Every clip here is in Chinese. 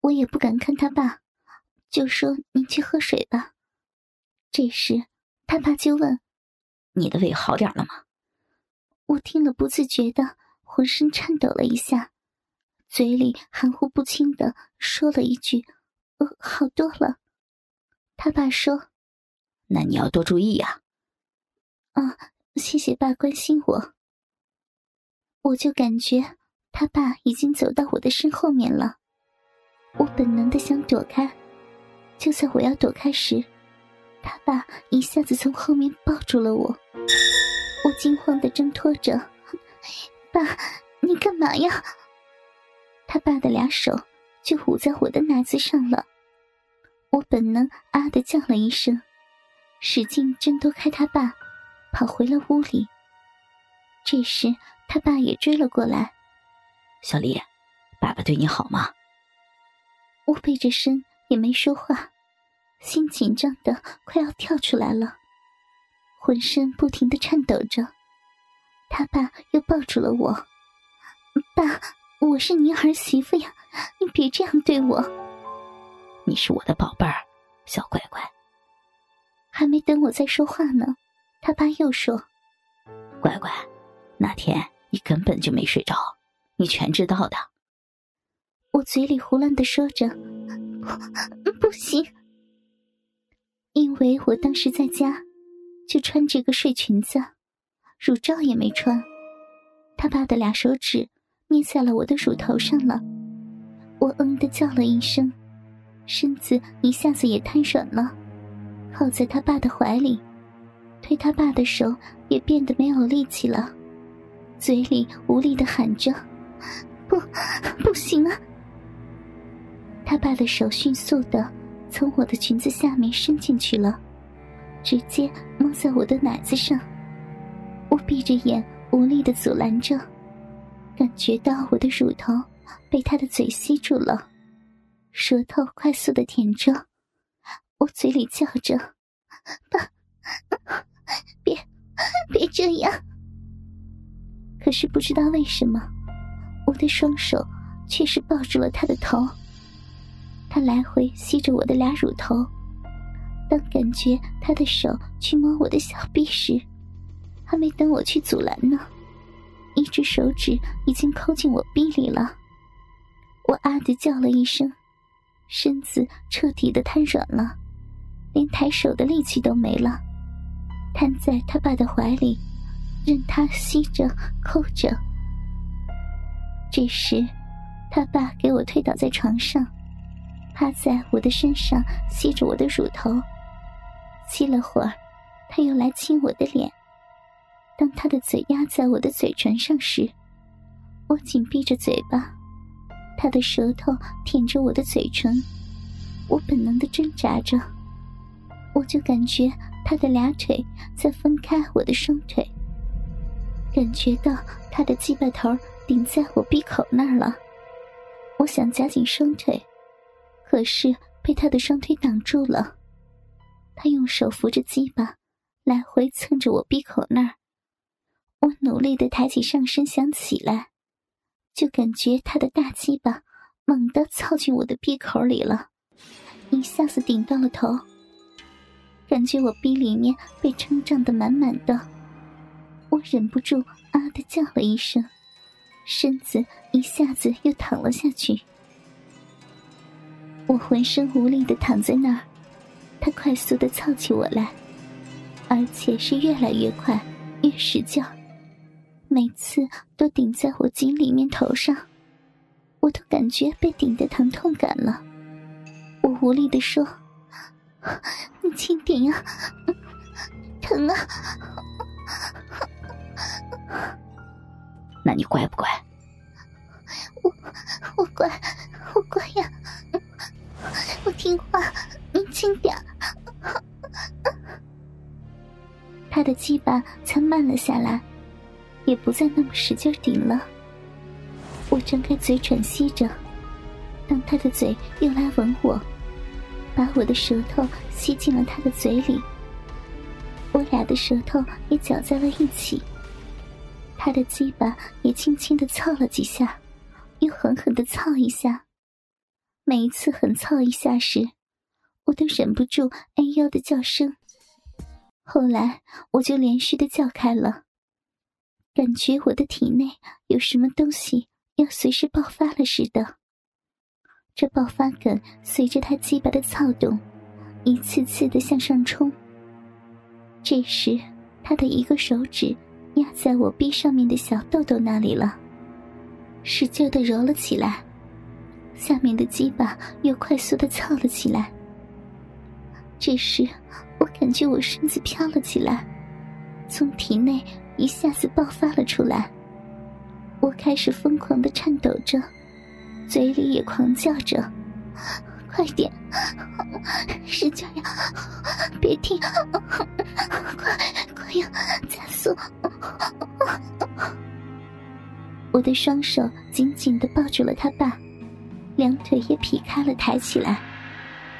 我也不敢看他爸，就说：“您去喝水吧。”这时，他爸就问：“你的胃好点了吗？”我听了，不自觉的浑身颤抖了一下，嘴里含糊不清的说了一句：“呃，好多了。”他爸说：“那你要多注意呀。”啊，谢谢爸关心我。我就感觉他爸已经走到我的身后面了，我本能的想躲开，就在我要躲开时，他爸一下子从后面抱住了我。我惊慌的挣脱着，爸，你干嘛呀？他爸的俩手就捂在我的奶子上了。我本能啊的叫了一声，使劲挣脱开他爸，跑回了屋里。这时他爸也追了过来。小丽，爸爸对你好吗？我背着身也没说话，心紧张的快要跳出来了。浑身不停的颤抖着，他爸又抱住了我。爸，我是您儿媳妇呀，你别这样对我。你是我的宝贝儿，小乖乖。还没等我再说话呢，他爸又说：“乖乖，那天你根本就没睡着，你全知道的。”我嘴里胡乱的说着：“不行，因为我当时在家。”就穿这个睡裙子，乳罩也没穿。他爸的俩手指捏在了我的乳头上了，我嗯的叫了一声，身子一下子也瘫软了，靠在他爸的怀里，推他爸的手也变得没有力气了，嘴里无力的喊着：“不，不行啊！”他爸的手迅速的从我的裙子下面伸进去了。直接摸在我的奶子上，我闭着眼无力的阻拦着，感觉到我的乳头被他的嘴吸住了，舌头快速的舔着，我嘴里叫着：“爸，别，别这样。”可是不知道为什么，我的双手却是抱住了他的头，他来回吸着我的俩乳头。当感觉他的手去摸我的小臂时，还没等我去阻拦呢，一只手指已经抠进我臂里了。我啊的叫了一声，身子彻底的瘫软了，连抬手的力气都没了，瘫在他爸的怀里，任他吸着抠着。这时，他爸给我推倒在床上，趴在我的身上吸着我的乳头。吸了会儿，他又来亲我的脸。当他的嘴压在我的嘴唇上时，我紧闭着嘴巴，他的舌头舔着我的嘴唇。我本能的挣扎着，我就感觉他的俩腿在分开我的双腿，感觉到他的鸡巴头顶在我闭口那儿了。我想夹紧双腿，可是被他的双腿挡住了。他用手扶着鸡巴，来回蹭着我闭口那儿。我努力的抬起上身想起来，就感觉他的大鸡巴猛地操进我的闭口里了，一下子顶到了头。感觉我逼里面被撑胀的满满的，我忍不住啊的叫了一声，身子一下子又躺了下去。我浑身无力的躺在那儿。他快速的操起我来，而且是越来越快，越使劲，每次都顶在我颈里面头上，我都感觉被顶的疼痛感了。我无力的说：“你轻点呀，疼啊！”那你乖不乖？我我乖，我乖呀，我听话。你轻点。他的鸡巴才慢了下来，也不再那么使劲顶了。我张开嘴喘息着，当他的嘴又来吻我，把我的舌头吸进了他的嘴里。我俩的舌头也搅在了一起，他的鸡巴也轻轻的操了几下，又狠狠的操一下。每一次狠操一下时，我都忍不住哎呦的叫声。后来我就连续的叫开了，感觉我的体内有什么东西要随时爆发了似的。这爆发感随着他鸡巴的躁动，一次次的向上冲。这时，他的一个手指压在我臂上面的小豆豆那里了，使劲的揉了起来，下面的鸡巴又快速的操了起来。这时，我感觉我身子飘了起来，从体内一下子爆发了出来。我开始疯狂的颤抖着，嘴里也狂叫着：“快点，使劲呀，别停，快快呀，加速！”我的双手紧紧的抱住了他爸，两腿也劈开了，抬起来。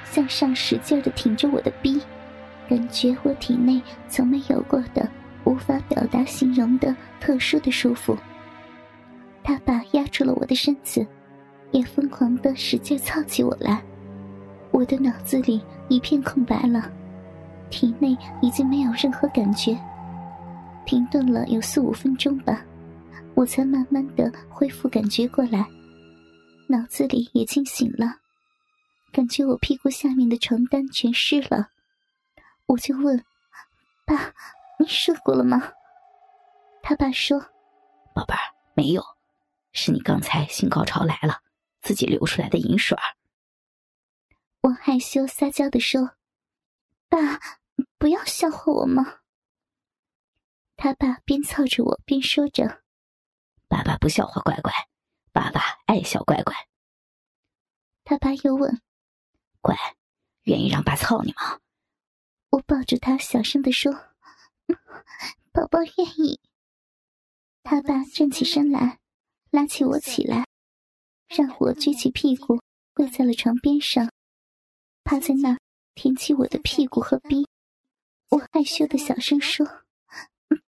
向上使劲的挺着我的臂，感觉我体内从没有过的、无法表达形容的特殊的舒服。他把压住了我的身子，也疯狂的使劲操起我来。我的脑子里一片空白了，体内已经没有任何感觉。停顿了有四五分钟吧，我才慢慢的恢复感觉过来，脑子里也清醒了。感觉我屁股下面的床单全湿了，我就问：“爸，你射过了吗？”他爸说：“宝贝儿，没有，是你刚才性高潮来了，自己流出来的银水。”我害羞撒娇的说：“爸，不要笑话我嘛。”他爸边操着我边说着：“爸爸不笑话乖乖，爸爸爱小乖乖。”他爸又问。乖，愿意让爸操你吗？我抱着他，小声的说：“宝宝愿意。”他爸站起身来，拉起我起来，让我撅起屁股跪在了床边上，趴在那儿舔起我的屁股和逼。我害羞的小声说：“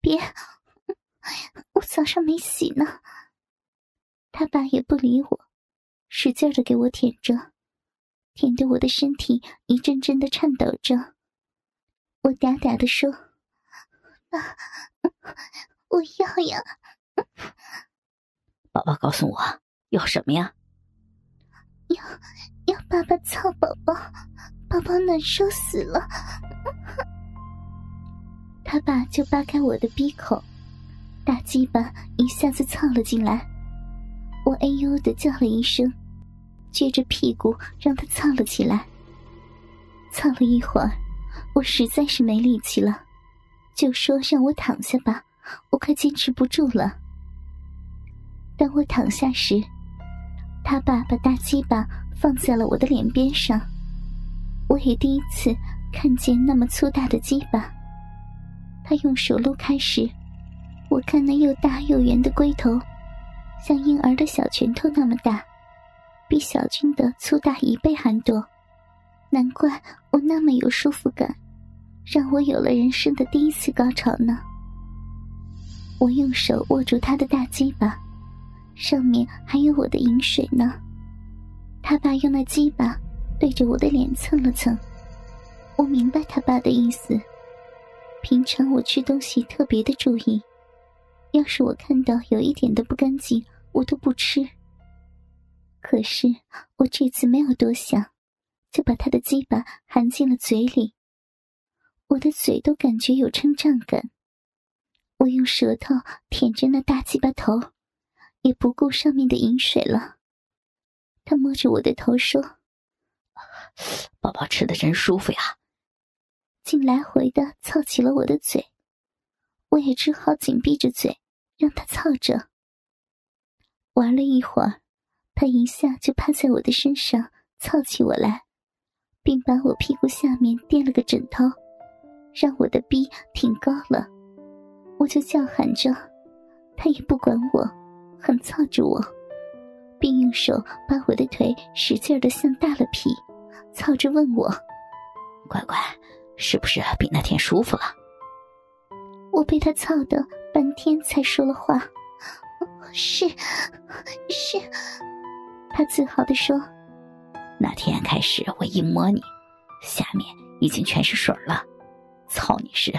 别，我早上没洗呢。”他爸也不理我，使劲的给我舔着。舔得我的身体一阵阵的颤抖着，我嗲嗲的说：“爸，我要呀！”宝宝告诉我要什么呀？要要爸爸操宝宝，宝宝难受死了。他爸就扒开我的鼻口，大鸡巴一下子操了进来，我哎呦的叫了一声。撅着屁股让他操了起来。操了一会儿，我实在是没力气了，就说让我躺下吧，我快坚持不住了。当我躺下时，他爸把大鸡巴放在了我的脸边上，我也第一次看见那么粗大的鸡巴。他用手撸开时，我看那又大又圆的龟头，像婴儿的小拳头那么大。比小军的粗大一倍还多，难怪我那么有舒服感，让我有了人生的第一次高潮呢。我用手握住他的大鸡巴，上面还有我的饮水呢。他爸用那鸡巴对着我的脸蹭了蹭，我明白他爸的意思。平常我吃东西特别的注意，要是我看到有一点的不干净，我都不吃。可是我这次没有多想，就把他的鸡巴含进了嘴里。我的嘴都感觉有撑胀感。我用舌头舔着那大鸡巴头，也不顾上面的饮水了。他摸着我的头说：“宝宝吃的真舒服呀。”竟来回的操起了我的嘴，我也只好紧闭着嘴，让他操着。玩了一会儿。他一下就趴在我的身上，操起我来，并把我屁股下面垫了个枕头，让我的逼挺高了。我就叫喊着，他也不管我，很操着我，并用手把我的腿使劲的向大了劈，操着问我：“乖乖，是不是比那天舒服了？”我被他操的半天才说了话：“是，是。”他自豪地说：“那天开始，我一摸你，下面已经全是水了。操你时，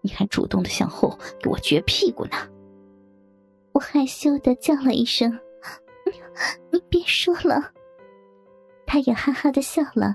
你还主动的向后给我撅屁股呢。我害羞的叫了一声：“ 你别说了。”他也哈哈的笑了，